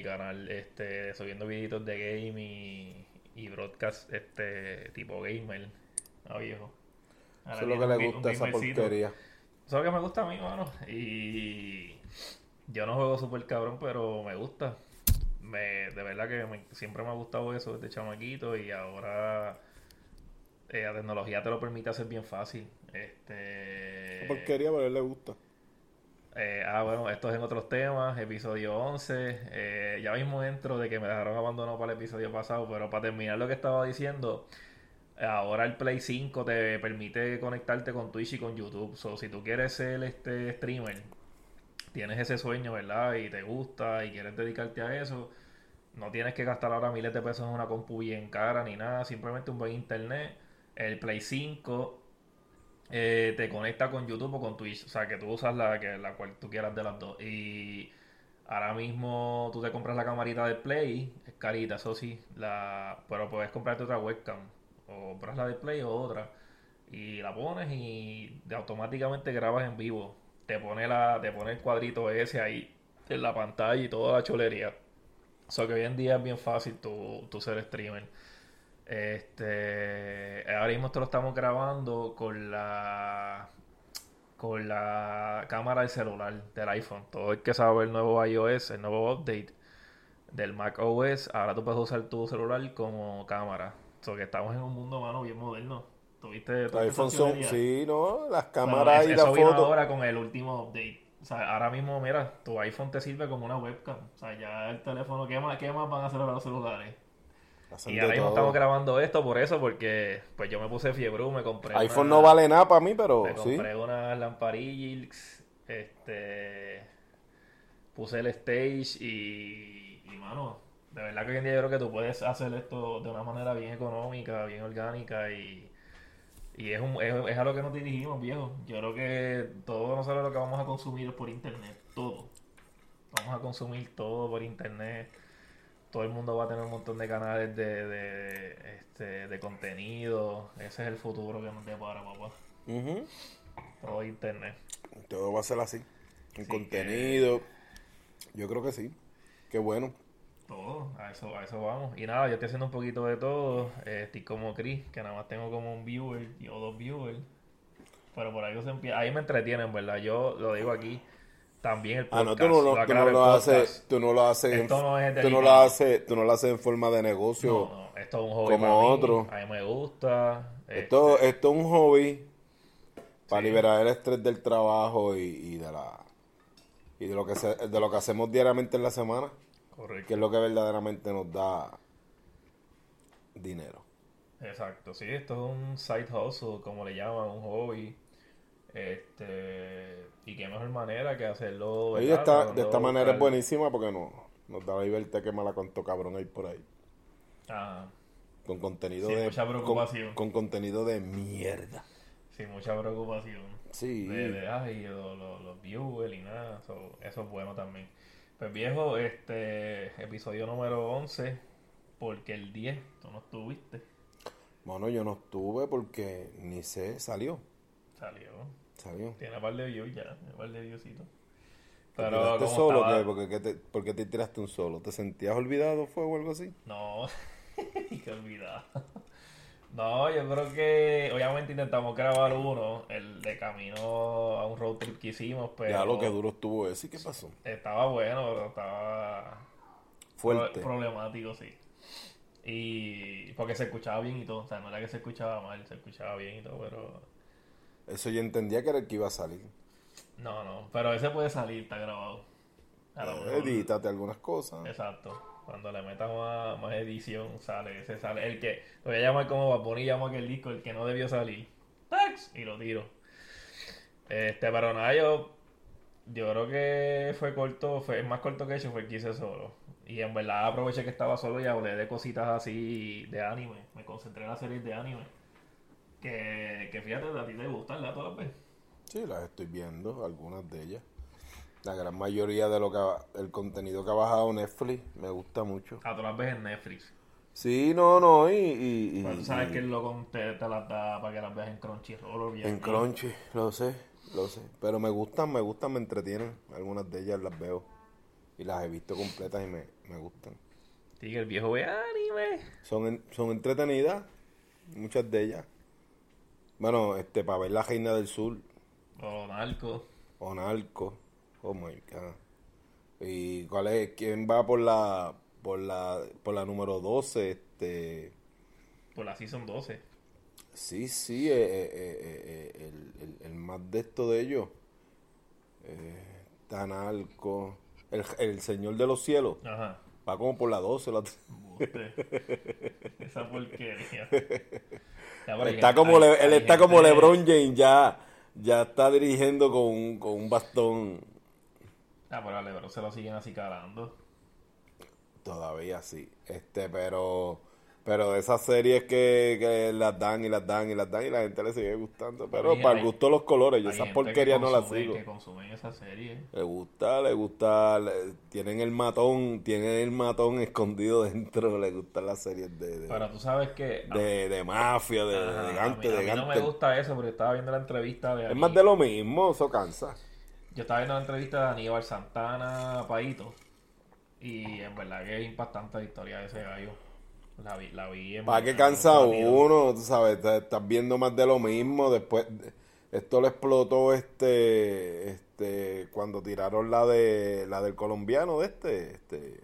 mi canal, este, subiendo videitos de game y, y broadcast este tipo gamer. Ah, viejo. Eso es lo que le gusta esa porquería. Eso es lo que me gusta a mí, mano. Y yo no juego super cabrón, pero me gusta me, de verdad que siempre me ha gustado eso desde chamaquito y ahora eh, la tecnología te lo permite hacer bien fácil. Este, porquería, pero a él le gusta. Eh, ah, bueno, esto es en otros temas, episodio 11. Eh, ya mismo dentro de que me dejaron abandonado para el episodio pasado, pero para terminar lo que estaba diciendo, ahora el Play 5 te permite conectarte con Twitch y con YouTube. So, si tú quieres ser este streamer, tienes ese sueño, ¿verdad? Y te gusta y quieres dedicarte a eso, no tienes que gastar ahora miles de pesos en una compu bien cara ni nada, simplemente un buen internet. El Play 5 eh, te conecta con YouTube o con Twitch, o sea que tú usas la, que, la cual tú quieras de las dos. Y ahora mismo tú te compras la camarita del Play, es carita, eso sí, la, pero puedes comprarte otra webcam, o compras la del Play o otra, y la pones y automáticamente grabas en vivo. Te pone, la, te pone el cuadrito ese ahí en la pantalla y toda la cholería. O sea que hoy en día es bien fácil tu, ser streamer. Este, ahora mismo te lo estamos grabando con la con la cámara del celular del iPhone. Todo el que sabe el nuevo iOS, el nuevo update del Mac OS, ahora tú puedes usar tu celular como cámara. O sea que estamos en un mundo mano bien moderno. ¿Tuviste, iPhone son, sí, ¿no? Las cámaras y la foto. ahora con el último update. O sea, ahora mismo, mira, tu iPhone te sirve como una webcam. O sea, ya el teléfono, ¿qué más, qué más van a hacer ahora los celulares? Y ahora mismo estamos grabando esto por eso, porque pues yo me puse fiebre, me compré. iPhone no vale nada para mí, pero. Me compré unas lamparillas, este. Puse el stage y, y, mano, de verdad que hoy en día yo creo que tú puedes hacer esto de una manera bien económica, bien orgánica y y es, un, es, es, a lo que nos dirigimos, viejo. Yo creo que todo nosotros lo que vamos a consumir es por internet. Todo. Vamos a consumir todo por internet. Todo el mundo va a tener un montón de canales de, de, este, de contenido. Ese es el futuro que nos depara, papá. Todo internet. Todo va a ser así. En contenido. Yo creo que sí. Qué bueno todo, a eso, a eso vamos. Y nada, yo estoy haciendo un poquito de todo. Eh, estoy como Chris, que nada más tengo como un viewer o dos viewers. Pero por ahí se empieza. Ahí me entretienen, ¿verdad? Yo lo digo aquí. También el podcast. Ah, no, tú no lo, tú no lo haces. Tú no lo haces. en, tú no lo haces. Tú no lo haces en forma de negocio. No, no. Esto es un hobby. Como otro. A mí me gusta. Esto, este esto es un hobby para liberar el estrés del trabajo y, y de la y de lo que se, de lo que hacemos diariamente en la semana. Que es lo que verdaderamente nos da dinero. Exacto, sí, esto es un side hustle, como le llaman, un hobby. Este, y qué mejor manera que hacerlo. de esta manera es buenísima porque no, nos da verte que mala cuanto cabrón hay por ahí. Ah. Con contenido de. Mucha preocupación. Con, contenido de mierda. Sí, mucha preocupación. Sí. De, de ay, los, viewers y nada. eso es bueno también. Pues viejo, este episodio número 11, porque el 10 tú no estuviste. Bueno, yo no estuve porque ni sé, salió. Salió. Salió. Tiene un par de views ya, un par de viewsitos. Pero ¿Te solo qué? ¿Por te, ¿Por qué te tiraste un solo? ¿Te sentías olvidado fue o algo así? No, qué olvidado. No, yo creo que obviamente intentamos grabar uno, el de camino a un road trip que hicimos, pero... Ya lo que duro estuvo ese, ¿y qué pasó? Estaba bueno, pero estaba... Fuerte. Problemático, sí. Y porque se escuchaba bien y todo, o sea, no era que se escuchaba mal, se escuchaba bien y todo, pero... Eso yo entendía que era el que iba a salir. No, no, pero ese puede salir, está grabado. Edítate algunas cosas. Exacto. Cuando le metas más, edición, sale, ese sale. El que, lo voy a llamar como va a llamo aquel disco, el que no debió salir. ¡Tax! Y lo tiro. Este, pero nada, yo, yo creo que fue corto, fue más corto que hecho, fue el que hice solo. Y en verdad aproveché que estaba solo y hablé de cositas así de anime. Me concentré en las series de anime. Que, que fíjate, a ti te gustan, ¿la todas las veces? Sí, las estoy viendo, algunas de ellas. La gran mayoría de lo que el contenido que ha bajado Netflix me gusta mucho. A todas las veces en Netflix. Sí, no, no, y... y, tú sabes que el loco te, te las da para que las veas en Crunchyroll. En Crunchy, lo sé, lo sé. Pero me gustan, me gustan, me entretienen. Algunas de ellas las veo. Y las he visto completas y me, me gustan. Sí, el viejo ve anime. Son, son entretenidas, muchas de ellas. Bueno, este, para ver la Reina del Sur. O Narco. O Narco. Oh my god. ¿Y cuál es? ¿Quién va por la por la por la número 12? Este por la season 12. Sí, sí, eh, eh, eh, el, el, más de esto de ellos. Tanalco. El, el Señor de los Cielos. Ajá. Va como por la 12. La... Esa porquería. está como él está como LeBron James, ya, ya está dirigiendo con, con un bastón Ah, pero a Lebron se lo siguen así calando. Todavía sí. Este, pero. Pero de esas series que, que, las dan y las dan y las dan y la gente le sigue gustando. Pero para el gusto de los colores, yo esas porquerías no las sigo. que consumen esa serie. Le gusta, le gusta. tienen el matón, tienen el matón escondido dentro. Le gustan las series de. pero tú sabes que. De, de mafia, de, de gante, a mí, no me gusta eso porque estaba viendo la entrevista de. Es más de lo mismo, eso cansa. Yo estaba viendo la entrevista de Aníbal Santana Paito. Y en verdad que es impactante la historia de ese gallo. La vi, la vi en ¿Para qué cansa uno? Tú sabes, estás viendo más de lo mismo. Después, esto le explotó este, este, cuando tiraron la de, la del colombiano de este, este,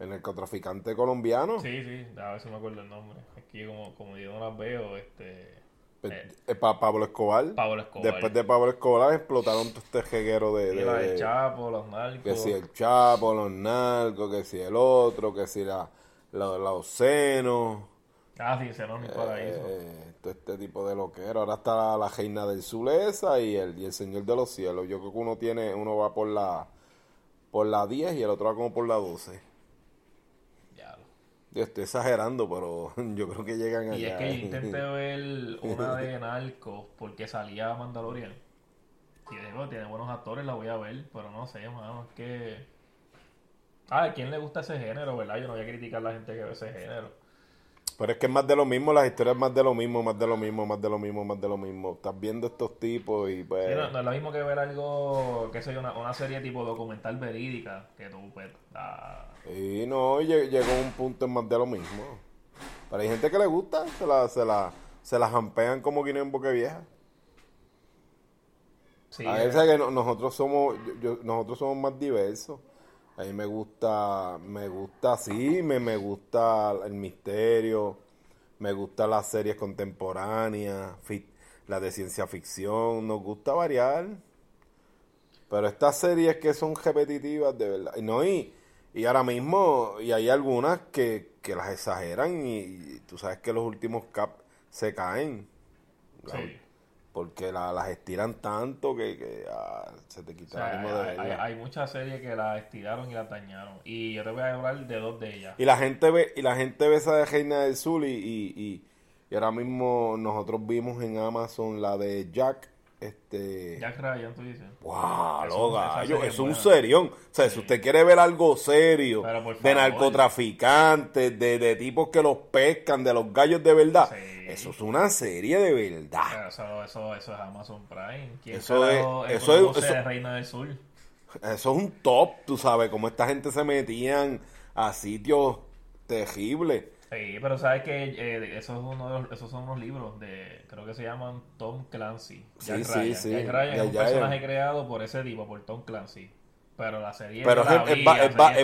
el narcotraficante colombiano. Sí, sí, a ver si me acuerdo el nombre. Aquí como, como yo no las veo, este, eh, eh Pablo Escobar. Pablo Escobar. Después de Pablo Escobar explotaron todo este jeguero de, de, el Chapo, los narcos. Que si el Chapo, los narcos, que si el otro, que si la, la, los senos. Ah, sí, senos ni paraíso. Eh, todo este tipo de loquero. Ahora está la, reina del Zulesa y el, y el señor de los cielos. Yo creo que uno tiene, uno va por la por la 10 y el otro va como por la 12. Yo estoy exagerando, pero yo creo que llegan allá. Y es que yo intenté ver una de Narcos porque salía Mandalorian. Y digo, tiene buenos actores, la voy a ver, pero no sé, mano, es que... Ah, ¿a quién le gusta ese género, verdad? Yo no voy a criticar a la gente que ve ese género. Pero es que es más de lo mismo, las historias más de lo mismo, más de lo mismo, más de lo mismo, más de lo mismo. Estás viendo estos tipos y pues... no, es lo mismo que ver algo, qué sé yo, una, una serie tipo documental verídica, que tú pues... Y no, llegó un punto en más de lo mismo. Pero hay gente que le gusta, se la, se la, se la jampean como guinea en boque vieja. Sí, a veces que nosotros somos, nosotros somos más diversos. A mí me gusta, me gusta, sí, me, me gusta el misterio, me gusta las series contemporáneas, las de ciencia ficción, nos gusta variar. Pero estas series que son repetitivas, de verdad. No, y, y ahora mismo, y hay algunas que, que las exageran y, tú sabes que los últimos cap se caen. Sí. Porque las estiran tanto que, se te quita el de hay, hay, muchas series que las estiraron y las dañaron. Y yo te voy a hablar de dos de ellas. Y la gente ve, y la gente ve esa de Reina del Sur y, y, y ahora mismo nosotros vimos en Amazon la de Jack este... Jack Ryan, tú dices. ¡Wow! Loga, es un serión. O sea, si usted quiere ver algo serio de narcotraficantes, de, de, tipos que los pescan, de los gallos de verdad, eso es una serie de verdad. Eso, eso, eso es Amazon Prime. ¿Quién eso es. Eso es. Del Sur? Eso es un top, tú sabes, cómo esta gente se metían a sitios terribles. Sí, pero sabes que eh, esos, uno esos son unos libros de, creo que se llaman Tom Clancy. sí, sí, sí. Jack Ryan es un personaje creado por ese tipo, por Tom Clancy. Pero la serie pero es,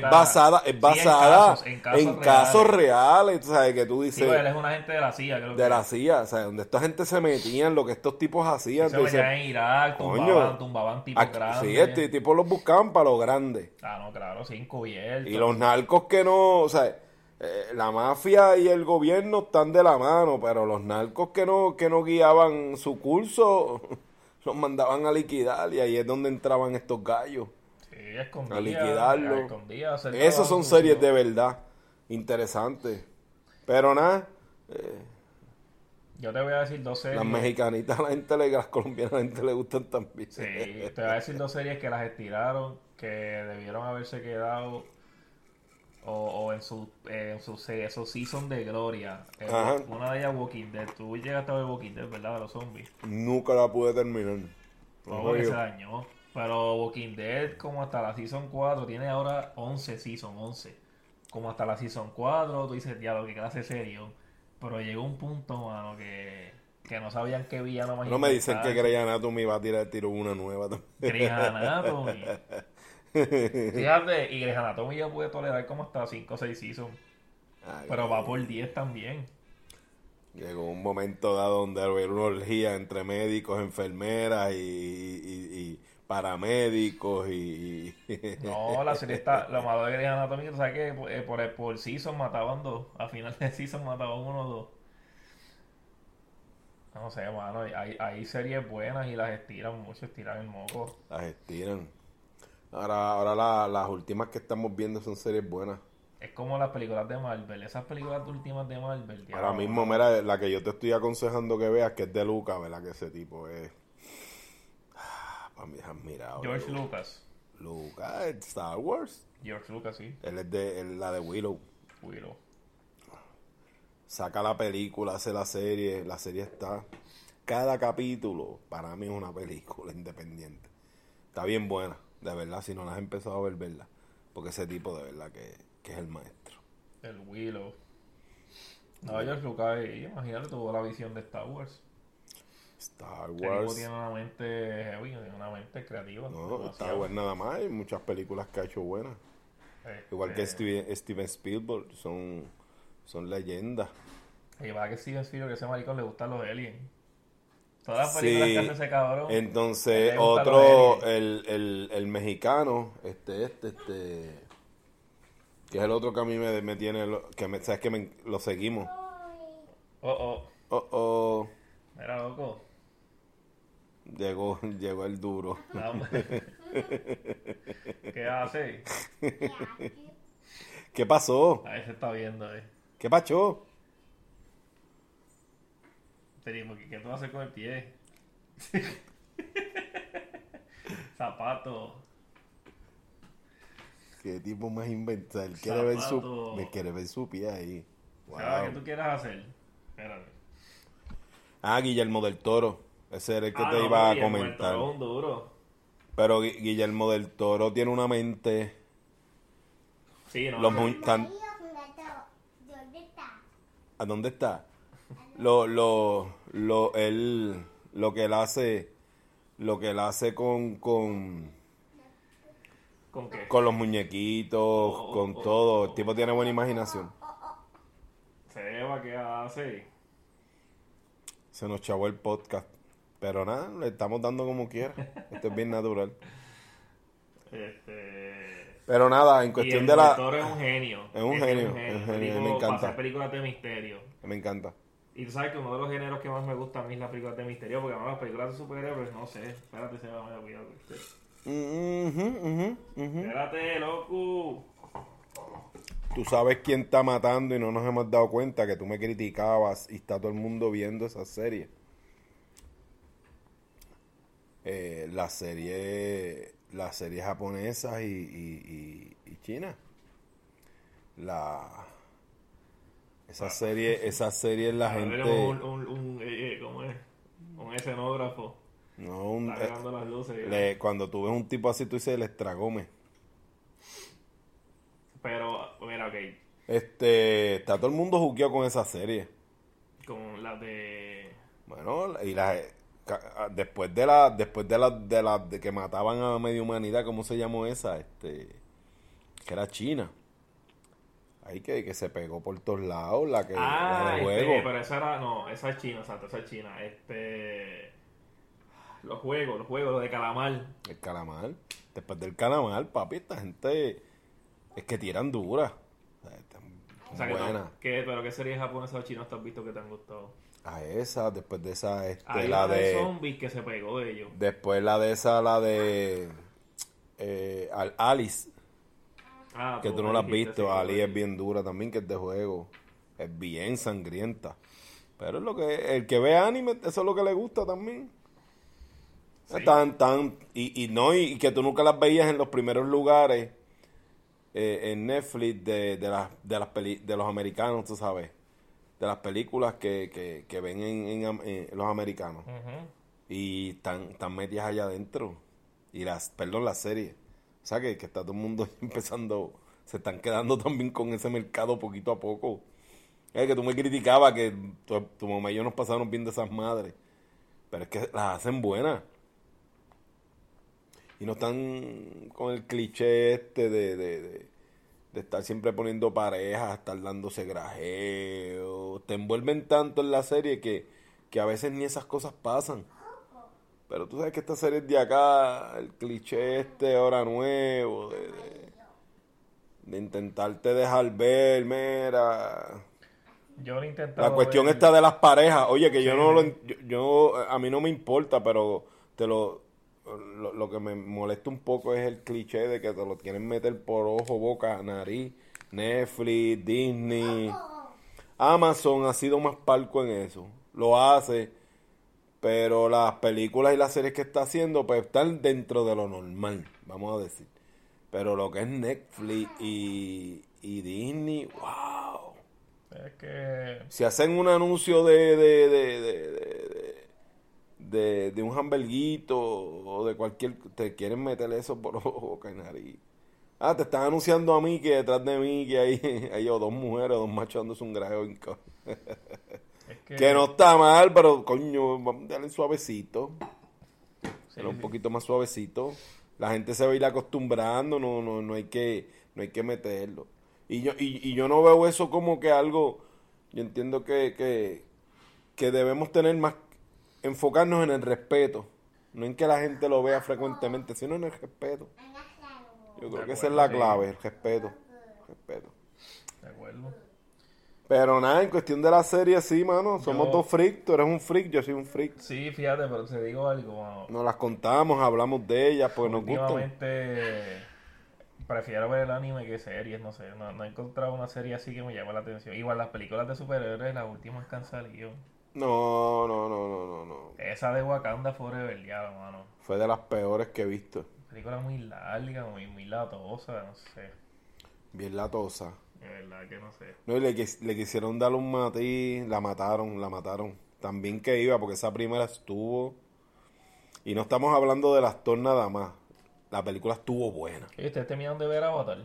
basada, es basada en, casos, reales. tú sabes que tú dices. Sí, él es un agente de la CIA, creo De la CIA, o sea, donde esta gente se metían, lo que estos tipos hacían. Se metían en Irak, tumbaban, tumbaban tipos grandes. Sí, este tipo los buscaban para lo grande. Ah, no, claro, sin cubierto. Y los narcos que no, o sea eh, la mafia y el gobierno están de la mano, pero los narcos que no, que no guiaban su curso los mandaban a liquidar y ahí es donde entraban estos gallos. a liquidarlo. Esas son series de verdad interesantes. Pero nada. Eh, yo te voy a decir dos series. Las mexicanitas a la gente le, las colombianas a la gente le gustan también. Sí, te voy a decir dos series que las estiraron, que debieron haberse quedado o, en su, en su esos season de gloria. una de ellas Walking Dead. Tú llegaste a ver Walking Dead, ¿verdad? De los zombies. Nunca la pude terminar. No, se dañó. Pero Walking Dead, como hasta la season 4, tiene ahora 11 season, 11. Como hasta la season 4, tú dices, diablo, que clase serio. Pero llegó un punto, mano, que, que no sabían qué villano más No me dicen que Grey Anatomy va a tirar el tiro una nueva también. Grey Anatomy. Fíjate, y Grey's Anatomy ya puede tolerar como hasta 5 o 6 seasons. pero va por 10 también. Llegó un momento dado donde había una orgía entre médicos, enfermeras y, paramédicos y... no, la serie está... Lo malo de Grey's Anatomy, tú sabes que eh, por, por, season mataban dos. A final de season mataban uno o dos. No sé, mano. Hay, hay series buenas y las estiran mucho, estiran el moco. Las estiran. Ahora, ahora las últimas que estamos viendo son series buenas. Es como las películas de Marvel, esas películas últimas de Marvel. Ahora mismo, mira, la que yo te estoy aconsejando que veas, que es de Lucas, ¿verdad? Que ese tipo es... Ah, para mí es admirado. George Lucas. Lucas, Star Wars. George Lucas, sí. Él es de la de Willow. Willow. Saca la película, hace la serie, la serie está... Cada capítulo, para mí es una película independiente. Está bien buena de verdad, si no las has empezado a ver, verla. Porque ese tipo de verdad que, es el maestro. El Willow. No, George Lucas, imagínate, tuvo la visión de Star Wars. Star Wars. tiene una mente heavy, tiene una mente creativa. No, Star Wars nada más, hay muchas películas que ha hecho buenas. Igual que este Steven, Spielberg, son, son leyendas. Y va que Steven Spielberg, que ese maricón le gustan los aliens. Todas las películas que hace ese cabrón. Entonces, otro, el, el, el, mexicano, este, este, este, que es el otro que a mí me, me tiene, que me, sabes que me, lo seguimos. Oh, oh. Oh, oh. Mira, loco. Llegó, llegó el duro. ¿Qué hace? ¿Qué pasó? Ahí se está viendo, eh. ¿Qué pasó? ¿Qué tú vas a hacer con el pie? Zapato. Qué tipo más inventar. Quiere ver su, me quiere ver su pie ahí. ¿Qué tú quieras hacer? Espérate. Ah, Guillermo del Toro. Ese era el que ah, te iba a comentar. Un duro. Pero Guillermo del Toro tiene una mente. Sí, no. Los ¿A dónde está? Lo, lo, lo, él, lo que él hace, lo que él hace con, con, ¿Con, qué? con los muñequitos, oh, oh, con oh, todo. El tipo tiene buena imaginación. Seba, ¿qué hace? Se nos chavó el podcast. Pero nada, le estamos dando como quiera. Esto es bien natural. Este... Pero nada, en cuestión de la. El es un genio. Es un genio. Es un genio. me encanta. películas de misterio. Me encanta. Y tú sabes que uno de los géneros que más me gusta a mí es la película de misterio, porque además las películas de superhéroes, no sé, espérate, se va a cuidado. Espérate, loco. Tú sabes quién está matando y no nos hemos dado cuenta que tú me criticabas y está todo el mundo viendo esa serie. Eh, la serie la serie japonesa y, y, y, y China. La esa serie, esa serie la gente. Un, un, un, eh, eh, ¿cómo es? un escenógrafo. No, un. Eh, las luces. Le, cuando tú ves un tipo así, tú dices el estragome. Pero, mira, ok. Este. Está todo el mundo juqueado con esa serie. Con la de. Bueno, y la. Después de la. Después de la. De la. De que mataban a media humanidad, ¿cómo se llamó esa? Este. Que era China. Ahí que, que se pegó por todos lados, la que ah, este, juego. pero esa era, no, esa es China, exacto, esa es China. Este, los juegos, los juegos, los de calamar. El calamar. Después del calamar, papi, esta gente es que tiran dura. O sea, buena. ¿qué, pero qué serie japonesa o china has visto que te han gustado? A esa, después de esa, este, la de, zombies que se pegó de ellos. Después la de esa, la de eh, Alice Ah, que tú no la has visto. Ali es bien dura también, que es de juego. Es bien sangrienta. Pero es lo que el que ve anime, eso es lo que le gusta también. Tan, tan, y, y no, y, que tú nunca las veías en los primeros lugares. eh, en Netflix de, de, las, de, las de los americanos, tú sabes. De las películas que, que, ven en, los americanos. Y están, están metidas allá adentro. Y las, perdón, las series. Sea, que, que está todo el mundo empezando, se están quedando también con ese mercado poquito a poco. Es que tú me criticabas que tu, mamá y yo nos pasaron viendo esas madres. Pero es que las hacen buenas. Y no están con el cliché este de, de, de, estar siempre poniendo parejas, estar dándose grajeo. Te envuelven tanto en la serie que, que a veces ni esas cosas pasan. Pero tú sabes que esta serie es de acá, el cliché este ahora nuevo, de, de, intentarte dejar ver, mira. Yo lo La cuestión está de las parejas. Oye, que yo no lo. yo, a mí no me importa, pero te lo lo, que me molesta un poco es el cliché de que te lo quieren meter por ojo, boca, nariz. Netflix, Disney. Amazon ha sido más palco en eso. Lo hace. Pero las películas y las series que está haciendo, pues están dentro de lo normal, vamos a decir. Pero lo que es Netflix y, y Disney, wow. Es que... Si hacen un anuncio de, de, de de, de un hamburguito o de cualquier... Te quieren meter eso por boca y nariz. Ah, te están anunciando a mí que detrás de mí que hay, hay dos mujeres, dos machos dándose un que... no está mal, pero coño, vamos a darle suavecito. un poquito más suavecito. La gente se va a ir acostumbrando, no, no, no hay que, no hay que meterlo. Y yo, y, y yo no veo eso como que algo, yo entiendo que, que, que debemos tener más enfocarnos en el respeto, no en que la gente lo vea frecuentemente, sino en el respeto. Yo creo que esa es la clave, el respeto. respeto. De acuerdo. Pero nada, en cuestión de la serie, sí, mano. Somos dos freaks. Tú eres un freak, yo soy un freak. Sí, fíjate, pero te digo algo. Nos las contamos, hablamos de ellas, porque nos gustan. prefiero ver el anime que series, no sé. No, he encontrado una serie así que me llame la atención. Igual las películas de superhéroes, las últimas que han salido. No, no, no, no, no, no. Esa de Wakanda Forever, ya, mano. Fue de las peores que he visto. Película muy larga, muy, muy latosa, no sé. Bien latosa. De verdad que no sé. No, y le, le quisieron dar un matiz, la mataron, la mataron. También que iba, porque esa primera estuvo. Y no estamos hablando de las tornas nada más. La película estuvo buena. ¿Y ustedes terminaron de ver Avatar?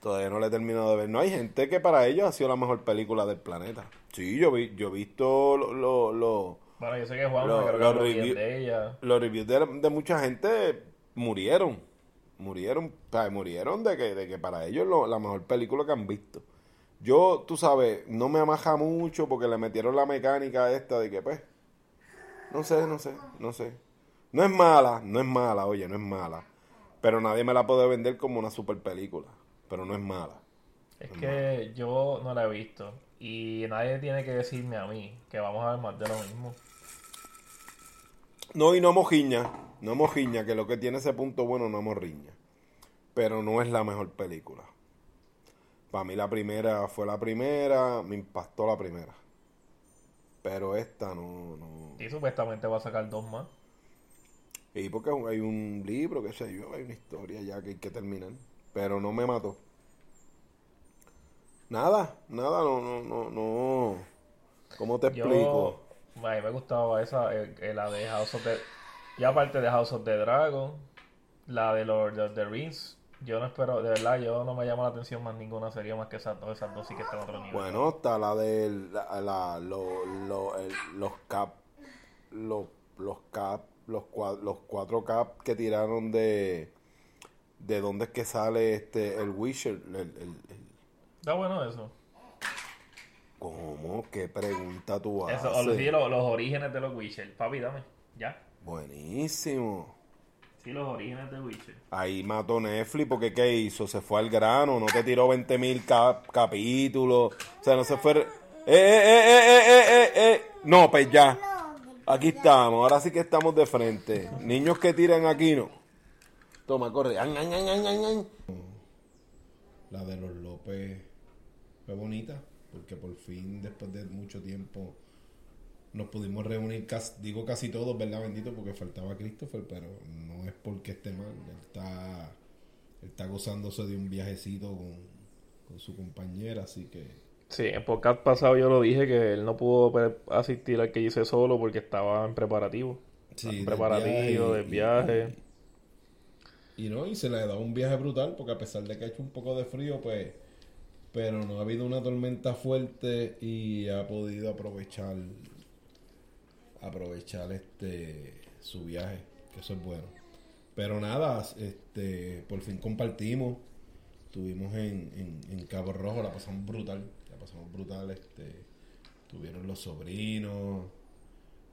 Todavía no la he terminado de ver. No hay gente que para ellos ha sido la mejor película del planeta. Sí, yo vi, yo he visto los... Lo, bueno, yo sé que Juan lo, los reviews de ella. Los reviews de, mucha gente murieron. Murieron, murieron de que, de que para ellos lo, la mejor película que han visto. Yo, tú sabes, no me amaja mucho porque le metieron la mecánica esta de que, pues, no sé, no sé, no sé. No es mala, no es mala, oye, no es mala. Pero nadie me la puede vender como una super película pero no es mala. Es que yo no la he visto y nadie tiene que decirme a mí que vamos a ver más de lo mismo. No, y no mojiña, no mojiña, que lo que tiene ese punto bueno no morriña. Pero no es la mejor película. Para mí la primera fue la primera, me impactó la primera. Pero esta no, no. Y supuestamente va a sacar dos más. Y porque hay un libro, que sé yo, hay una historia ya que hay que terminar pero no me mató. Nada, nada, no, no, no, no. ¿Cómo te explico? A mí me gustaba esa, eh, eh, la de House of the... Y aparte de House of the Dragon, la de Lord of the Rings, yo no espero, de verdad, yo no me llama la atención más ninguna serie más que esas dos, esas dos sí que están a otro nivel. Bueno, está la de la, la, los cap, los, los cap, los, los cuatro cap que tiraron de de dónde es que sale este el Witcher. Está bueno eso. ¿Cómo? ¿Qué pregunta tú haces? Eso, los, los, orígenes de los Witcher. Papi, dame. Ya. Buenísimo. Sí, los orígenes de Witcher. Ahí mató Netflix porque ¿qué hizo? Se fue al grano, no te tiró 20 mil capítulos. O sea, no se fue... ¡Eh, eh, eh, eh, eh, eh, eh! No, pues ya. Aquí estamos, ahora sí que estamos de frente. Niños que tiran aquí no. Toma, corre. La de los López fue bonita, porque por fin, después de mucho tiempo, nos pudimos reunir, casi, digo casi todos, ¿verdad? Bendito, porque faltaba Christopher, pero no es porque esté mal. Él está está gozándose de un viajecito con, con su compañera, así que... Sí, en podcast pasado yo lo dije que él no pudo asistir al que hice solo porque estaba en preparativo. Sí, en preparativo, del viaje. Y, no, y se le ha dado un viaje brutal porque a pesar de que ha hecho un poco de frío, pues... Pero no ha habido una tormenta fuerte y ha podido aprovechar aprovechar este su viaje, que eso es bueno. Pero nada, este por fin compartimos Estuvimos en, en, Cabo Rojo, la pasamos brutal, la pasamos brutal, este, tuvieron los sobrinos,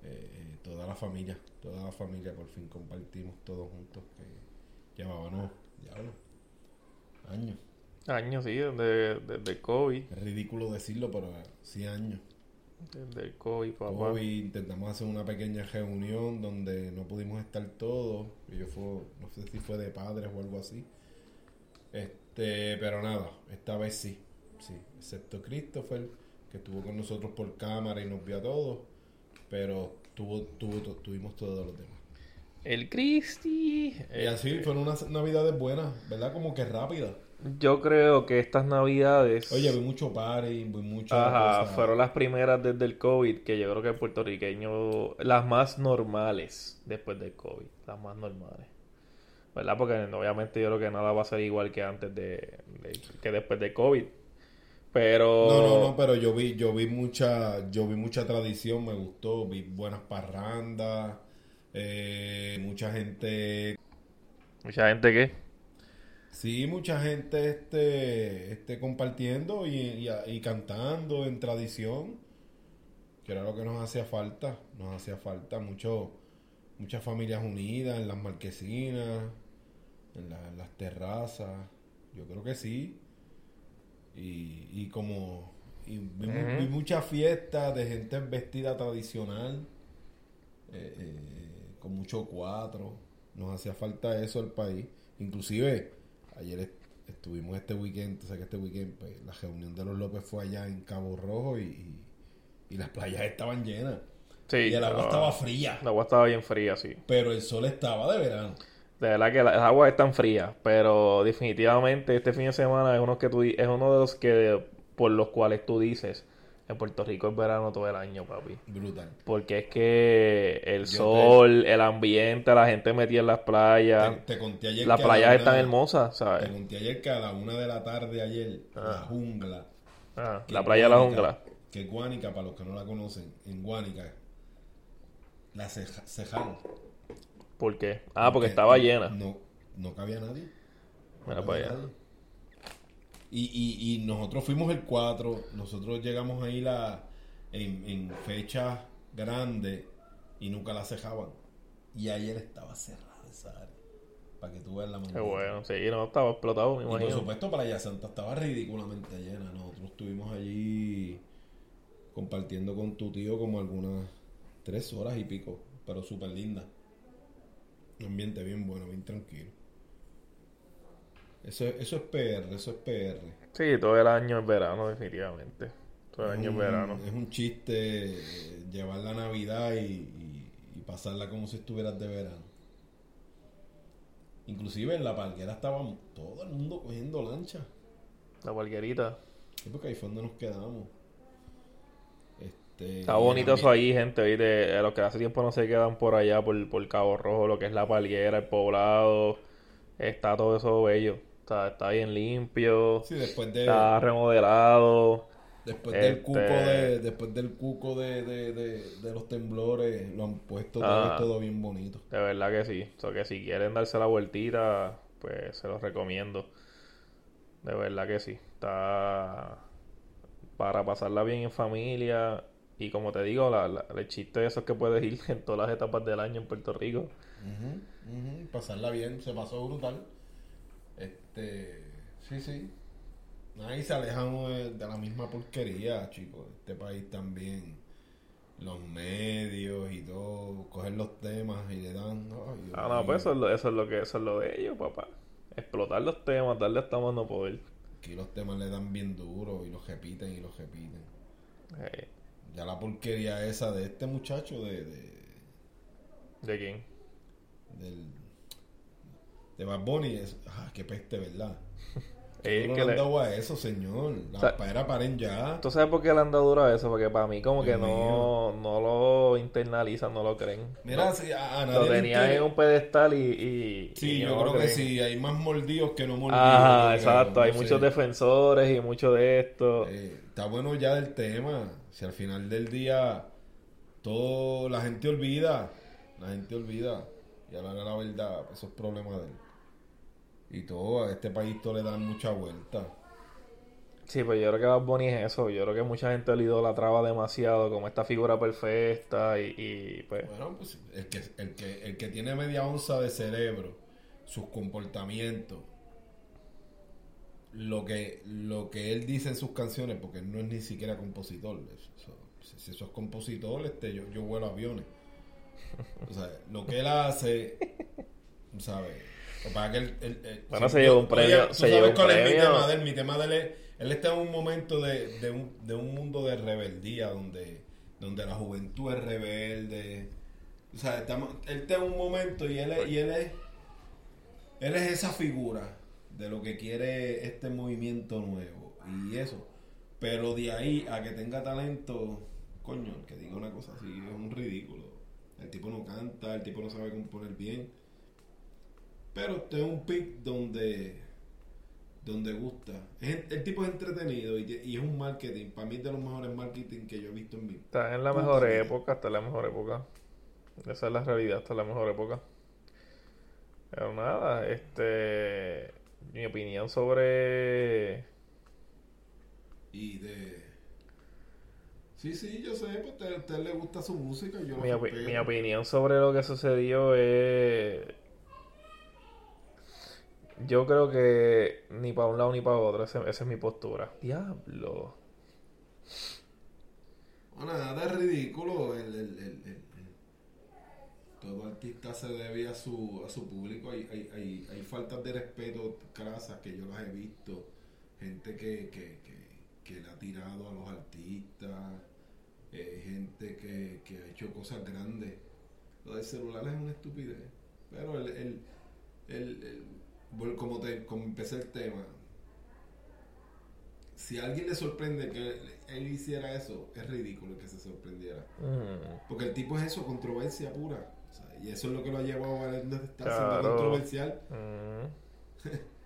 eh, eh, toda la familia, toda la familia, por fin compartimos todos juntos, que llevábamos, ya años. Años, sí, desde, desde COVID. Es ridículo decirlo, pero sí años. Desde el COVID, papá. COVID, intentamos hacer una pequeña reunión donde no pudimos estar todos. Yo fue, no sé si fue de padres o algo así. Este, pero nada, esta vez sí, sí, excepto Christopher, que estuvo con nosotros por cámara y nos vio a todos, pero tuvo, tuvo, tuvimos todos los demás. El Cristi. Y así este, fueron unas navidades buenas, ¿verdad? Como que rápidas. Yo creo que estas navidades. Oye, vi mucho party, vi mucho. Ajá, fueron las primeras desde el COVID, que yo creo que el puertorriqueño. Las más normales después del COVID. Las más normales. ¿verdad? Porque obviamente yo creo que nada va a ser igual que antes de, que después de COVID. Pero No, no, no, pero yo vi yo vi mucha yo vi mucha tradición, me gustó, vi buenas parrandas, eh, mucha gente mucha gente qué? Sí, mucha gente este, este compartiendo y, y, cantando en tradición, que era lo que nos hacía falta, nos hacía falta mucho, muchas familias unidas en las marquesinas, en, las terrazas. Yo creo que sí. Y, y como y vi, muchas fiestas de gente vestida tradicional, eh, eh, con mucho cuatro. Nos hacía falta eso al país. Inclusive, ayer estuvimos este weekend, o sea que este weekend, pues, la reunión de los López fue allá en Cabo Rojo y, y, las playas estaban llenas. y el agua estaba fría. El agua estaba bien fría, sí. Pero el sol estaba de verano. De verdad que las aguas están frías, pero definitivamente este fin de semana es uno que tú es uno de los que por los cuales tú dices en Puerto Rico es verano todo el año, papi. Brutal. Porque es que el sol, el ambiente, la gente metida en las playas. Te, conté ayer las playas están hermosas, ¿sabes? Te conté ayer que a la una de la tarde ayer, la ah. jungla. Ah, la playa de la jungla. Que Guánica, para los que no la conocen, en Guánica, la cejaron. ¿Por qué? Ah, porque, estaba llena. No, no cabía nadie. No para Y, y, y, nosotros fuimos el 4, nosotros llegamos ahí la, en, en fechas grandes y nunca la cejaban. Y ayer estaba cerrada esa área. Para que tú veas la Qué bueno, sí, no, estaba explotado, me imagino. Y por supuesto, Playa Santa estaba ridículamente llena. Nosotros estuvimos allí compartiendo con tu tío como algunas tres horas y pico, pero súper linda. Un ambiente bien bueno, bien tranquilo. Eso, eso es PR, eso es PR. Sí, todo el año es verano, definitivamente. Todo el año es verano. Es un chiste llevar la Navidad y, pasarla como si estuvieras de verano. Inclusive en la parguera estábamos todo el mundo cogiendo lancha. La parguerita. Sí, porque ahí fue donde nos quedamos. Este, Está bonito eso ahí, gente, ¿viste? Los que hace tiempo no se quedan por allá, por, por Cabo Rojo, lo que es la palguera, el poblado. Está todo eso bello. Está, está bien limpio. Sí, después de... Está remodelado. Después del cuco de, este después del cuco de, de, los temblores, lo han puesto todo, ah. todo bien bonito. De verdad que sí. O que si quieren darse la vueltita, pues se los recomiendo. De verdad que sí. Está para pasarla bien en familia y como te digo, la, el chiste de eso es que puedes ir en todas las etapas del año en Puerto Rico. Pasarla bien, se pasó brutal. Este, sí, sí. Ahí se alejan de, la misma porquería, chicos. Este país también, los medios y todo, cogen los temas y le dan. ah, no, pues eso es, lo, eso es lo que eso es lo de ellos, papá. Explotar los temas, darle hasta más no poder. Aquí los temas le dan bien duro y los repiten y los repiten. Ya la porquería esa de este muchacho de... ¿De, ¿De quién? Del... de Bad Bunny es, ah, qué peste, ¿verdad? Es no le han dado a eso, señor. La o paren ya. ¿Tú sabes por qué le han dado duro a eso? Porque para mí como que no, no lo internalizan, no lo creen. Mira, si a, nadie Lo tenían en un pedestal y... y sí, yo creo que sí. Hay más mordidos que no mordidos. Ajá, exacto. Hay muchos defensores y mucho de esto. Eh, está bueno ya del tema. Si al final del día todo... La gente olvida. La gente olvida. Y ahora la verdad, esos problemas de él y todo, a este país todo le dan mucha vuelta. Sí, pues yo creo que Bad Bunny es eso. Yo creo que mucha gente la traba demasiado como esta figura perfecta y, pues... Bueno, pues el que, el, que, el que tiene media onza de cerebro, sus comportamientos, lo que, lo que él dice en sus canciones, porque él no es ni siquiera compositor. si eso es compositor, este, yo, yo vuelo aviones. O sea, lo que él hace, ¿sabes? Para que él, bueno, se llevó un premio. se llevó un premio. mi tema de él? Mi tema de él es, él está en un momento de, de, un, de un mundo de rebeldía donde, donde la juventud es rebelde. O sea, estamos, él está en un momento y él, es, y él es él es esa figura de lo que quiere este movimiento nuevo y eso. Pero de ahí a que tenga talento, coño, que diga una cosa así, es un ridículo. El tipo no canta, el tipo no sabe componer bien. Pero este es un pick donde donde gusta. el tipo es entretenido y, es un marketing. Para mí es de los mejores marketing que yo he visto en mi Está en la mejor época, está en la mejor época. Esa es la realidad, está en la mejor época. Pero nada, este mi opinión sobre y de Sí, sí, yo sé, pues a usted, le gusta su música. Yo mi, mi opinión sobre lo que sucedió es yo creo que ni para un lado ni para otro, esa, es mi postura. Diablo. Bueno, nada es ridículo. todo artista se debe a su, a su público. Hay, hay, hay, hay faltas de respeto crasas que yo las he visto. Gente que, que, que, le ha tirado a los artistas. Eh, gente que, que ha hecho cosas grandes. Lo del celular es una estupidez. Pero el, el, el como, te, como empecé el tema, si a alguien le sorprende que él hiciera eso, es ridículo que se sorprendiera. Mm. Porque el tipo es eso, controversia pura. y eso es lo que lo ha llevado a él estar siendo controversial. Mm.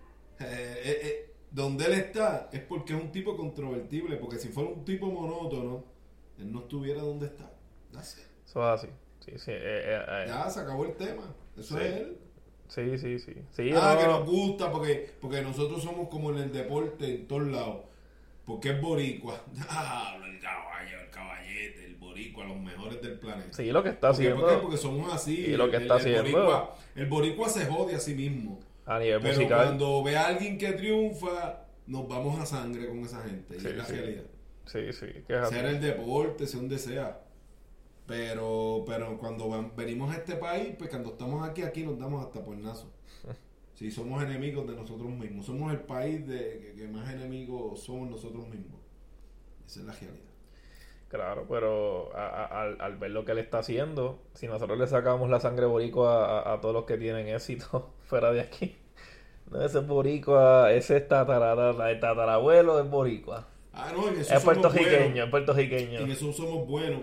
Eh, eh, eh, donde él está es porque es un tipo controvertible. Porque si fuera un tipo monótono, él no estuviera donde está. Eso es así. ya se acabó el tema. Eso es él. Sí, sí, sí. sí ah, que nos gusta porque, porque nosotros somos como en el deporte en todos lados. Porque es boricua. Ah, el caballo, el caballete, el boricua, los mejores del planeta. Sí, lo que está haciendo. ¿Por qué? Porque somos así. Y lo que está haciendo. Boricua, el boricua se jode a sí mismo. A nivel Pero cuando ve a alguien que triunfa, nos vamos a sangre con esa gente. y es la realidad. Sí, sí. Ser el deporte, sea donde sea. Pero, pero cuando venimos a este país, pues cuando estamos aquí, aquí nos damos hasta por nazo. Sí, somos enemigos de nosotros mismos. Somos el país de que, más enemigos somos nosotros mismos. Esa es la realidad. Claro, pero al, ver lo que él está haciendo, si nosotros le sacamos la sangre boricua a, todos los que tienen éxito fuera de aquí, no ese boricua, ese tatara, el tatarabuelo es boricua. Ah, no, en eso es puertorriqueño, es puertorriqueño. En eso somos buenos.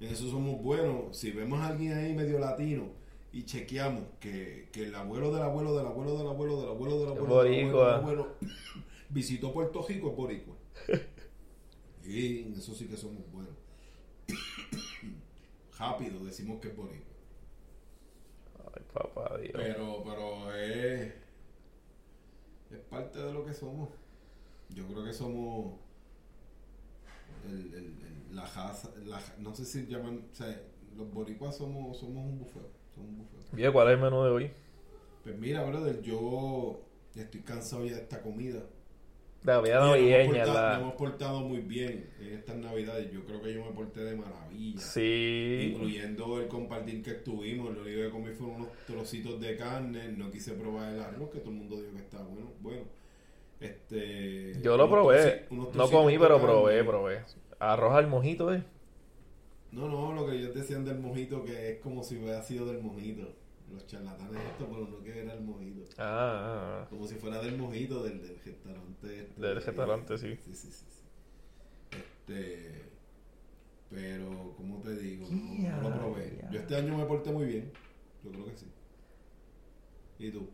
En eso somos buenos. Si vemos a alguien ahí medio latino y chequeamos que, que el abuelo del abuelo del abuelo del abuelo del abuelo del abuelo del abuelo, visitó Puerto Rico es boricua. y en eso sí que somos buenos. Rápido decimos que es boricua. Ay, papá Dios. Pero, pero es, es parte de lo que somos. Yo creo que somos el, el, la raza, la, no sé si llaman, o sea, los boricuas somos, somos un bufeo. Somos un bufeo. ¿cuál es el menú de hoy? Pues mira, brother, yo estoy cansado ya de esta comida. La comida navideña, la... hemos portado muy bien en estas navidades. Yo creo que yo me porté de maravilla. Sí. Incluyendo el compartir que estuvimos. Lo único que comí fueron unos trocitos de carne. No quise probar el arroz, que todo el mundo dijo que estaba bueno. Bueno este, Yo lo probé. No comí, pero probé, probé. Arroz al mojito, ¿eh? No, no, lo que ellos decían del mojito que es como si hubiera sido del mojito. los charlatanes esto, pero no que era el mojito. Ah, ah, ah. Como si fuera del mojito del, del restaurante. Este, del restaurante, sí. Sí, sí, sí. Este, pero, como te digo, no, lo probé. Yo este año me porté muy bien. Yo creo que sí. ¿Y tú? ¿Tú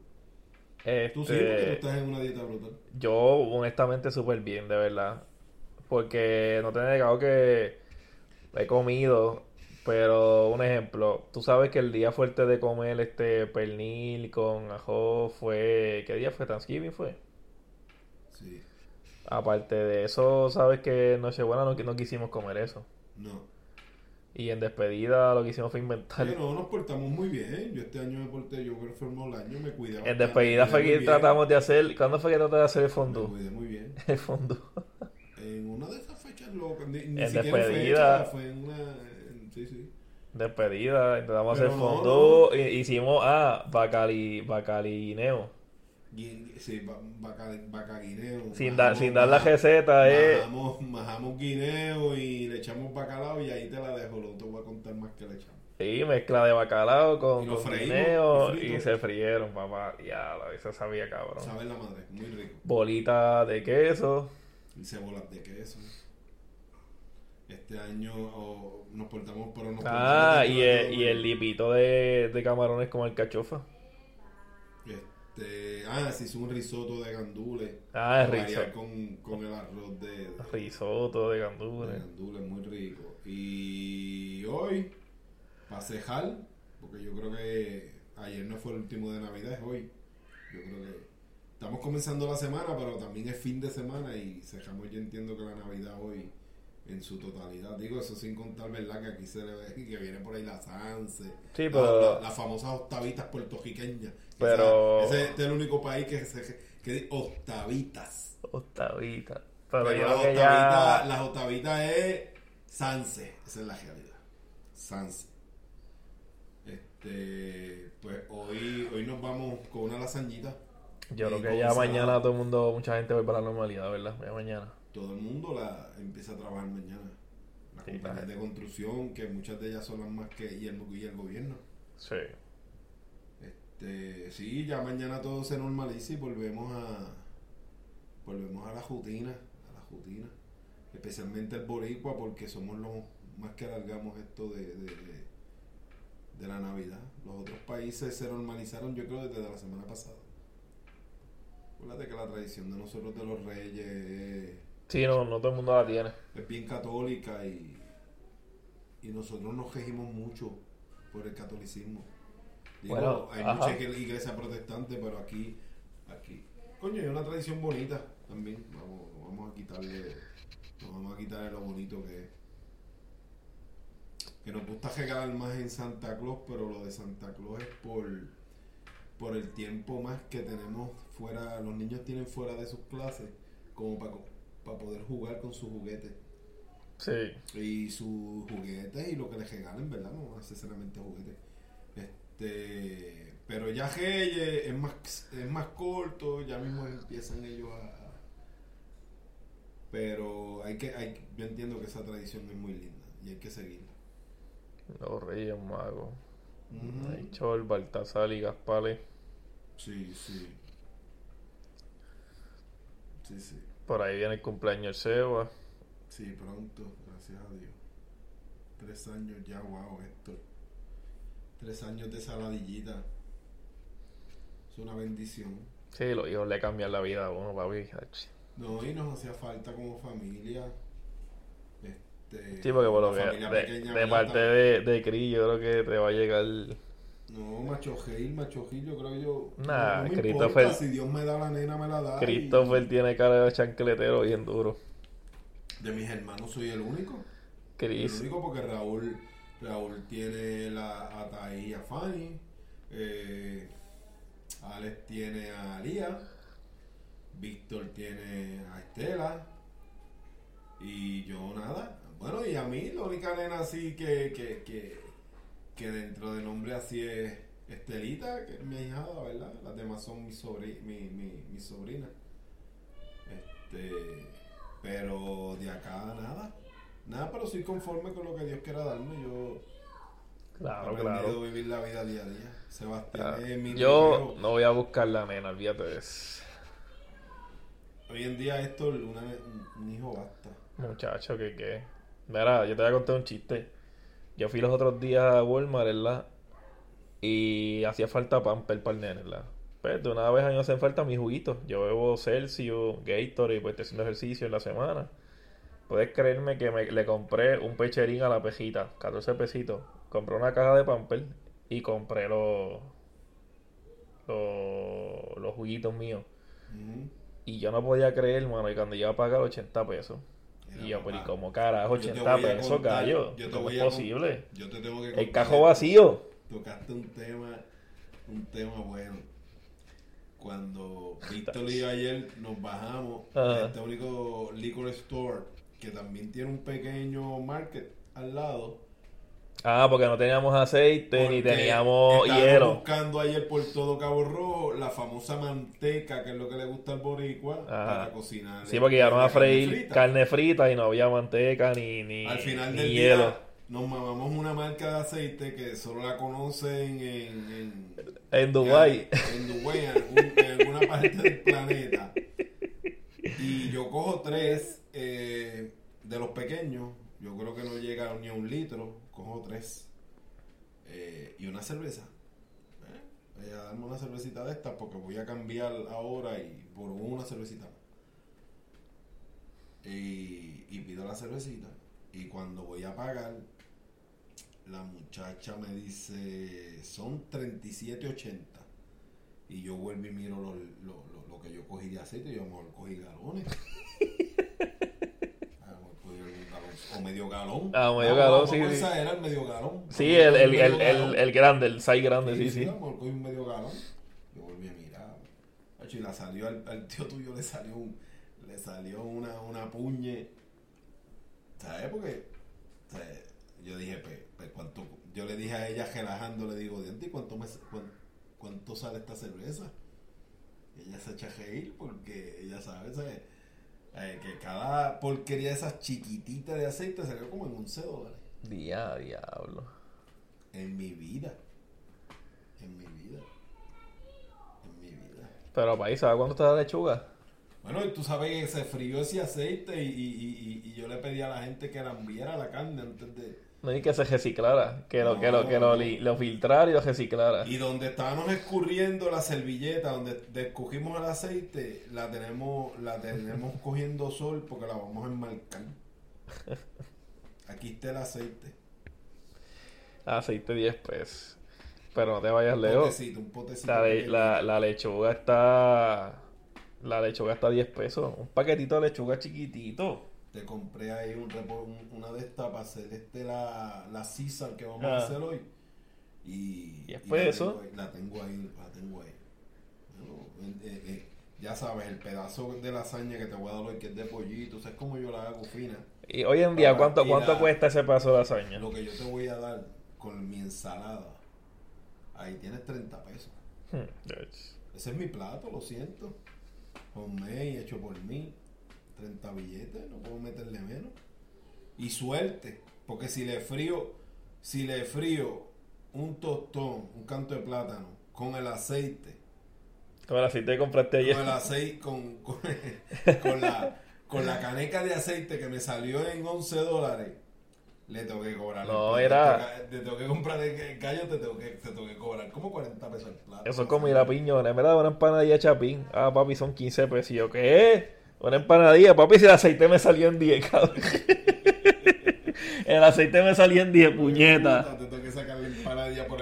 sí? Porque tú este, estás en una dieta brutal. Yo, honestamente, súper bien, de verdad. Porque no te he negado que he comido pero un ejemplo, tú sabes que el día fuerte de comer este pernil con ajo fue. ¿Qué día fue? ¿Thanksgiving fue? Sí. Aparte de eso, sabes que Nochebuena no, no quisimos comer eso. No. Y en despedida lo que hicimos fue inventar. Pero nos portamos muy bien. Yo este año me porté, yo creo que el año, me cuidé. En despedida fue que tratamos de hacer. ¿Cuándo fue que tratamos de hacer el fondue? Me cuidé muy bien. El fondue. En una de esas fechas locas. Ni, en despedida. fue en una Sí, sí. Despedida, intentamos hacer fondo. Hicimos, ah, bacali, bacalineo. Sí, bacalineo. Sin, dar, sin dar la receta, eh. Majamos, guineo y le echamos bacalao y ahí te la dejo. Luego te voy a contar más que le echamos. Sí, mezcla de bacalao con, guineo y, se frieron, papá. Ya, eso sabía cabrón. Sabe la madre, muy rico. Bolitas de queso. Y cebolas de queso. Este año nos portamos, pero nos Ah, y el, y el lipito de, de camarones como el cachofa. Este, ah, se hizo un risotto de gandules. Ah, es risotto. Con, con el arroz de, Risotto de gandules. De gandules, muy rico. Y hoy, para cejar, porque yo creo que ayer no fue el último de Navidad, es hoy. Yo creo que estamos comenzando la semana, pero también es fin de semana y cejamos, yo entiendo que la Navidad hoy en su totalidad. Digo, eso sin contar, ¿verdad? Que aquí se le ve que viene por ahí la Sanse. Sí, pero... Las famosas octavitas puertorriqueñas. Pero... Ese, este es el único país que, se, que octavitas. Octavitas. Pero, yo las, octavitas, las octavitas es Sanse. Esa es la realidad. Sanse. Este, pues hoy, hoy nos vamos con una lasañita. Yo creo que ya mañana todo el mundo, mucha gente va para la normalidad, ¿verdad? Ya mañana todo el mundo la empieza a trabajar mañana. Las compañías de construcción, que muchas de ellas son las más que y el, y el gobierno. Sí. Este, sí, ya mañana todo se normaliza y volvemos a volvemos a la rutina, a la rutina. Especialmente el boricua porque somos los más que alargamos esto de, de, de, la Navidad. Los otros países se normalizaron yo creo desde la semana pasada. Acuérdate que la tradición de nosotros de los reyes Sí, no, no todo el mundo la tiene. Es bien católica y, y nosotros nos regimos mucho por el catolicismo. bueno, hay muchas iglesias protestantes, pero aquí, aquí, coño, hay una tradición bonita también. Vamos, vamos a quitarle, vamos a quitarle lo bonito que es. Que nos gusta regalar más en Santa Claus, pero lo de Santa Claus es por, por el tiempo más que tenemos fuera, los niños tienen fuera de sus clases, como para para poder jugar con sus juguetes. Sí. Y sus juguetes y lo que les regalen, ¿verdad? No necesariamente juguetes. Este, pero ya Reyes es más, es más corto, ya mismo empiezan ellos a... Pero hay que, hay, yo entiendo que esa tradición es muy linda y hay que seguirla. Los Reyes Magos. Uh Chol, Baltasar y Gaspales. Sí, sí. Sí, sí. Por ahí viene el cumpleaños del Seba. Sí, pronto, gracias a Dios. Tres años ya, wow, Héctor. Tres años de saladillita. Es una bendición. Sí, los hijos le cambian la vida a uno, papi. No, y nos hacía falta como familia. Este, sí, porque por lo que de, parte de, de Cris, yo creo que te va a llegar no, Macho Gil, Macho Gil, yo creo yo. Nah, no Christopher. si Dios me da la nena, me la da. Christopher tiene cara de chancletero bien duro. De mis hermanos soy el único. Chris. El único porque Raúl, Raúl tiene la, a Taí y a Fanny. Eh, Alex tiene a Lía. Víctor tiene a Estela. Y yo nada. Bueno, y a mí la única nena así que, que, que que dentro del nombre así es Estelita, que es mi hijada, ¿verdad? Las demás son mi, sobri mi, mi, mi sobrina. Este, pero de acá nada. Nada, pero soy conforme con lo que Dios quiera darme. Yo Claro, claro. vivir la vida día a día. Sebastián Yo no voy a buscar la nena, olvídate de eso. Hoy en día esto, una, un hijo basta. Muchacho, que qué. Mira, yo te voy a contar un chiste. Yo fui los otros días a Walmart, ¿verdad? Y hacía falta pamper para el nene, ¿verdad? Pues de una vez a mí me hacen falta mis juguitos. Yo bebo Celsius, Gatorade, pues estoy haciendo ejercicio en la semana. Puedes creerme que me, le compré un pecherín a la pejita, 14 pesitos. Compré una caja de pamper y compré los, los, juguitos míos. Y yo no podía creer, mano, y cuando iba a pagar 80 pesos. Y yo, pero ¿y cómo carajo? 80 pesos, gallo. ¿Cómo es posible? Yo te tengo que El cajo vacío. Tocaste un tema, un tema bueno. Cuando Víctor y yo ayer nos bajamos a este único liquor store que también tiene un pequeño market al lado. Ah, porque no teníamos aceite ni teníamos hielo. buscando ayer por todo Cabo Rojo la famosa manteca, que es lo que le gusta al boricua, para cocinar. Sí, porque iban a freír carne frita. y no había manteca ni, ni, al final del hielo. nos mamamos una marca de aceite que solo la conocen en... En, en Dubái. En, Dubái, en, en alguna parte del planeta. Y yo cojo tres eh, de los pequeños. Yo creo que no llega ni a un litro. Cojo tres. Eh, y una cerveza. Eh, voy a darme una cervecita de estas porque voy a cambiar ahora y por una cervecita Y, y pido la cervecita. Y cuando voy a pagar, la muchacha me dice, son 37.80. Y yo vuelvo y miro lo, lo, lo, que yo cogí de aceite yo a lo mejor cogí galones. medio galón. Ah, medio galón, sí. Esa era el medio galón. Sí, el, el, el, el, el grande, el 6 grande, sí, sí. sí. un medio galón. Yo volví a mirar. Y la salió al, al, tío tuyo le salió un, le salió una, una puñe. ¿Sabes? Porque yo dije, pues, pues, ¿cuánto? Yo le dije a ella relajando, le digo, ¿y cuánto me cuánto, cuánto sale esta cerveza? ella se echa a reír porque ella sabe, eh, que cada porquería de esas chiquititas de aceite salió como en 11 dólares. Día, diablo. En mi vida. En mi vida. En mi vida. Pero país, ¿sabes cuánto está la lechuga? Bueno, y tú sabes que se frío ese aceite y, y, y, y yo le pedí a la gente que la enviara la carne antes de no hay que se reciclara, que lo, que lo, que lo, lo filtrara y lo reciclara. Y donde estábamos escurriendo la servilleta, donde escogimos el aceite, la tenemos, la tenemos cogiendo sol porque la vamos a enmarcar. Aquí está el aceite. Aceite 10 pesos. Pero no te vayas lejos. Un potecito la, la, la, lechuga está. La lechuga está a 10 pesos. Un paquetito de lechuga chiquitito te compré ahí un, una de estas para hacer este la, la que vamos a ah. hacer hoy. Y, después eso. la tengo ahí, la tengo ahí. Eh, eh, ya sabes, el pedazo de lasaña que te voy a dar hoy, que es de pollito, o es como yo la hago fina. Y hoy en día, ¿cuánto, cuánto cuesta ese pedazo de lasaña? Lo que yo te voy a dar con mi ensalada, ahí tienes 30 pesos. Hmm, ese es mi plato, lo siento. Homemade, hecho por mí. 30 billetes, no puedo meterle menos. Y suerte, porque si le frío, si le frío un tostón, un canto de plátano, con el aceite. Con el aceite que compraste ayer. Con el aceite, con, con, la, con la caneca de aceite que me salió en 11 dólares. Le tengo que cobrar. No, era. Te, tengo que comprar el gallo, te tengo que, te tengo que cobrar como 40 pesos el plato. Eso es como ir a piñones. Me da una empanadilla chapín. Ah, papi, son 15 pesos. Y yo, ¿qué? Una empanadilla, papi, si el aceite me salió en 10, cabrón. el aceite me salió en 10, puñeta.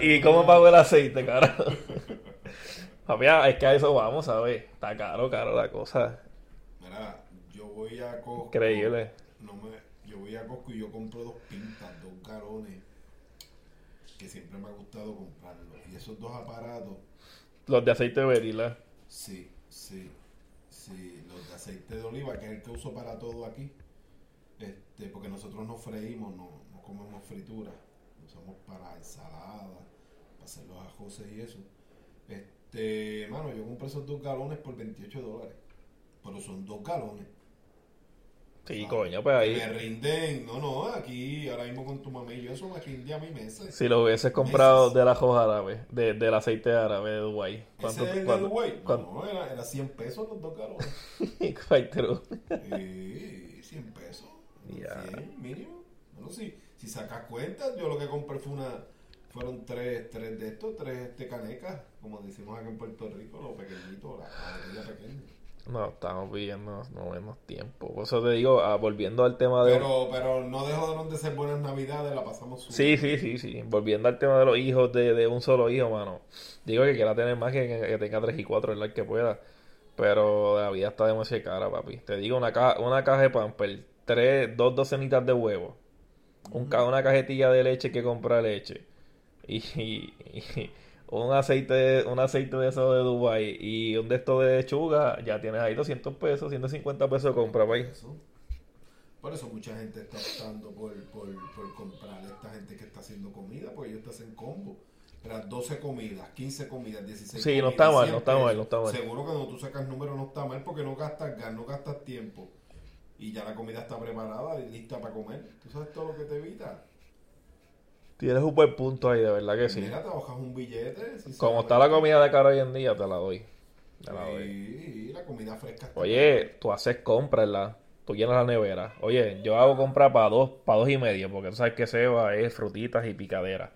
¿Y cómo pago el aceite, carajo? papi, ah, es que a eso vamos, ¿sabes? Está caro, caro la cosa. Mira, yo voy a Costco. Increíble. No me, yo voy a Costco y yo compro dos pintas, dos galones. Que siempre me ha gustado comprarlos. Y esos dos aparatos. Los de aceite de verila. Sí, sí. Sí, los de aceite de oliva, que es el que uso para todo aquí. Este, porque nosotros no freímos, no, no comemos fritura. Usamos para ensalada, para hacer los ajoses y eso. Este, mano, yo compré esos dos galones por 28 dólares. Pero son dos galones. Sí, coño, pues ahí. Me rinden, no, no, aquí, ahora mismo con tu mamá y yo, eso me rinde a mi meses. Si lo hubieses comprado de la hoja árabe, de, del aceite árabe de Dubái. ¿Ese es el de Dubái? No, era, era 100 pesos los dos caros. Sí, 100 pesos. Ya. 100 mínimo. Bueno, si, si sacas cuenta, yo lo que compré fue una, fueron tres, tres de estos, tres este canecas, como decimos acá en Puerto Rico, los pequeñitos, la, la pequeña. No, estamos viendo, no vemos tiempo. Por eso te digo, ah, volviendo al tema de... Pero, pero no dejó de ser buenas navidades, la pasamos Sí, sí, sí, sí. Volviendo al tema de los hijos de, de un solo hijo, mano. Digo que quiera tener más que, que tenga tres y cuatro, el que pueda. Pero la vida está demasiado cara, papi. Te digo, una caja, una caja de pamper, tres, dos docenitas de huevo, un, una cajetilla de leche que compra leche. y, un aceite, un aceite de eso de Dubai y un de estos de lechuga, ya tienes ahí 200 pesos, 150 pesos de compra, país. Por eso mucha gente está optando por, por, por comprar a esta gente que está haciendo comida, porque ellos te hacen combo. Pero 12 comidas, 15 comidas, 16 sí, no está mal, no está mal, no está mal. Seguro que cuando tú sacas número no está mal porque no gastas gas, no gastas tiempo. Y ya la comida está preparada y lista para comer. ¿Tú sabes todo lo que te evita? Tienes un buen punto ahí, de verdad que sí. Mira, te bajas un billete. Como está la comida de cara hoy en día, te la doy. Te la doy. La comida fresca. Oye, tú haces compras, ¿la? Tú llenas la nevera. Oye, yo hago compras para dos, para dos y medio, porque tú sabes que Seba es frutitas y picaderas.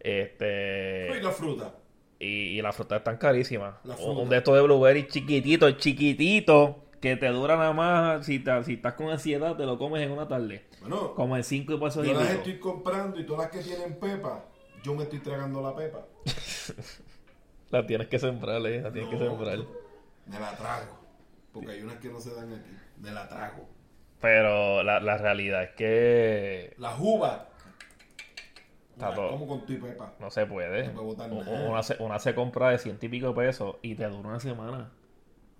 Este. Y la fruta. Y, y las frutas están carísimas. Un de estos de blueberry chiquitito, chiquitito que te dura nada más, si, si estás con ansiedad, te lo comes en una tarde. Bueno, como en 5 pesos Yo las estoy comprando y todas las que tienen pepa, yo me estoy tragando la pepa. la tienes que sembrar, eh, la tienes que sembrar. Me la trago, porque hay unas que no se dan aquí. Me la trago. Pero la, la realidad es que. Las uvas. Está Como con tu pepa. No se puede. No una, se, una se compra de ciento y pico pesos y te dura una semana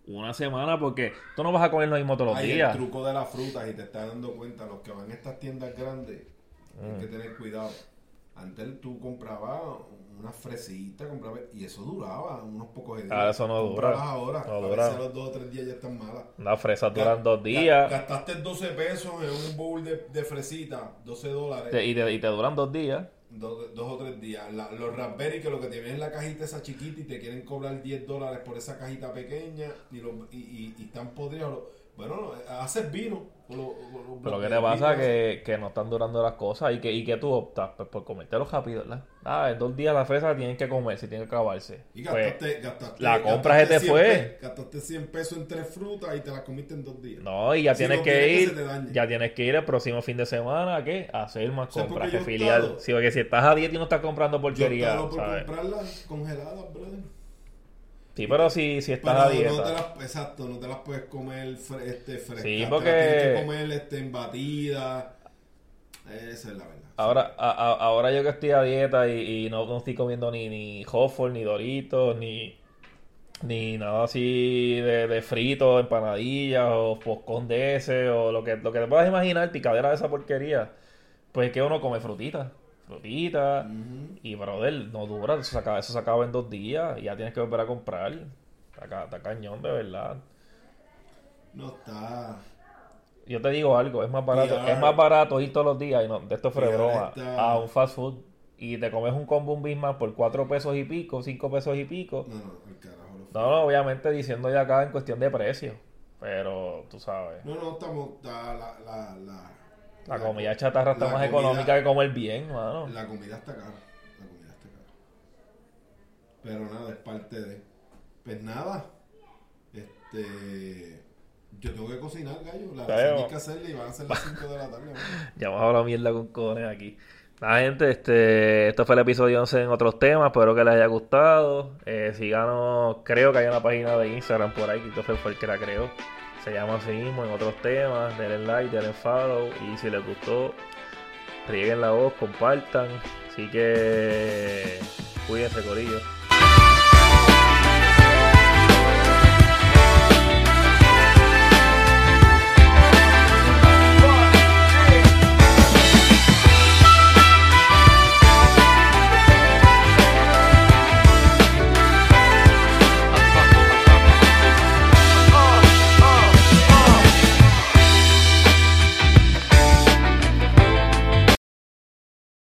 una semana porque tú no vas a comer lo mismo todos los días. El truco de las frutas y te estás dando cuenta, los que van a estas tiendas grandes, hay que mm. tener cuidado. Antes tú comprabas una fresita, comprabas, y eso duraba unos pocos días. Ah, eso no dura. ahora, no a veces los dos o tres días ya están malas. Las fresas duran dos días. Gastaste 12 pesos en un bowl de, de fresita, 12 dólares. y, te, y te duran dos días. Dos, dos, o tres días. los Raspberry que lo que tienen es la cajita esa chiquita y te quieren cobrar 10 dólares por esa cajita pequeña y, lo, y, y, están podridos. Bueno, haces vino. Pero ¿qué te pasa? Que, que, no están durando las cosas y que, y que tú optas pues, por comértelo rápido, ¿verdad? Ah, en dos días la fresa tienen que comerse, tienen que acabarse. Y gastaste, pues, gastaste La compra se te fue. gastaste 100 pesos en tres frutas y te las comiste en dos días. No, y ya tienes que ir. ya tienes que ir el próximo fin de semana a qué? A hacer más compras, que filial. Sí, porque si estás a dieta y no estás comprando porquería. Yo por comprarlas congeladas, brother. Sí, pero si, si estás a dieta. No te las, exacto, no te las puedes comer este, frescas. Sí, porque... tienes que comer este, en batida. Esa es la verdad. Ahora, a, ahora yo que estoy a dieta y, no, no, estoy comiendo ni, ni Hofford, ni Doritos, ni, ni nada así de, de frito, empanadillas o poscón de ese o lo que, lo que te puedas imaginar, picadera de esa porquería, pues es que uno come frutitas frutita. Y, brother, no dura. Eso se, acaba, eso se acaba en dos días. Y ya tienes que volver a comprar. Está, está cañón, de verdad. No está. Yo te digo algo, es más barato, es más barato ir todos los días y no, de esto fue broma, a un fast food y te comes un combo un Big por cuatro pesos y pico, cinco pesos y pico. No, no, el carajo. No, no, obviamente diciendo ya acá en cuestión de precio, pero tú sabes. No, no, estamos, la, la, la la, comida chatarra está más económica que comer bien, mano. La comida está cara. La comida está cara. Pero nada, es parte de. Pues nada. Este. Yo tengo que cocinar, gallo. La tengo que hacerle y van a ser las 5 de la tarde. ya vamos a hablar mierda con cojones aquí. Nada, gente, este, esto fue el episodio 11 en otros temas. Espero que les haya gustado. Eh, síganos, creo que hay una página de Instagram por ahí. Que fue el que la creó se llama así mismo en otros temas. Denle like, denle follow. Y si les gustó, rieguen la voz, compartan. Así que cuídense, Corillo.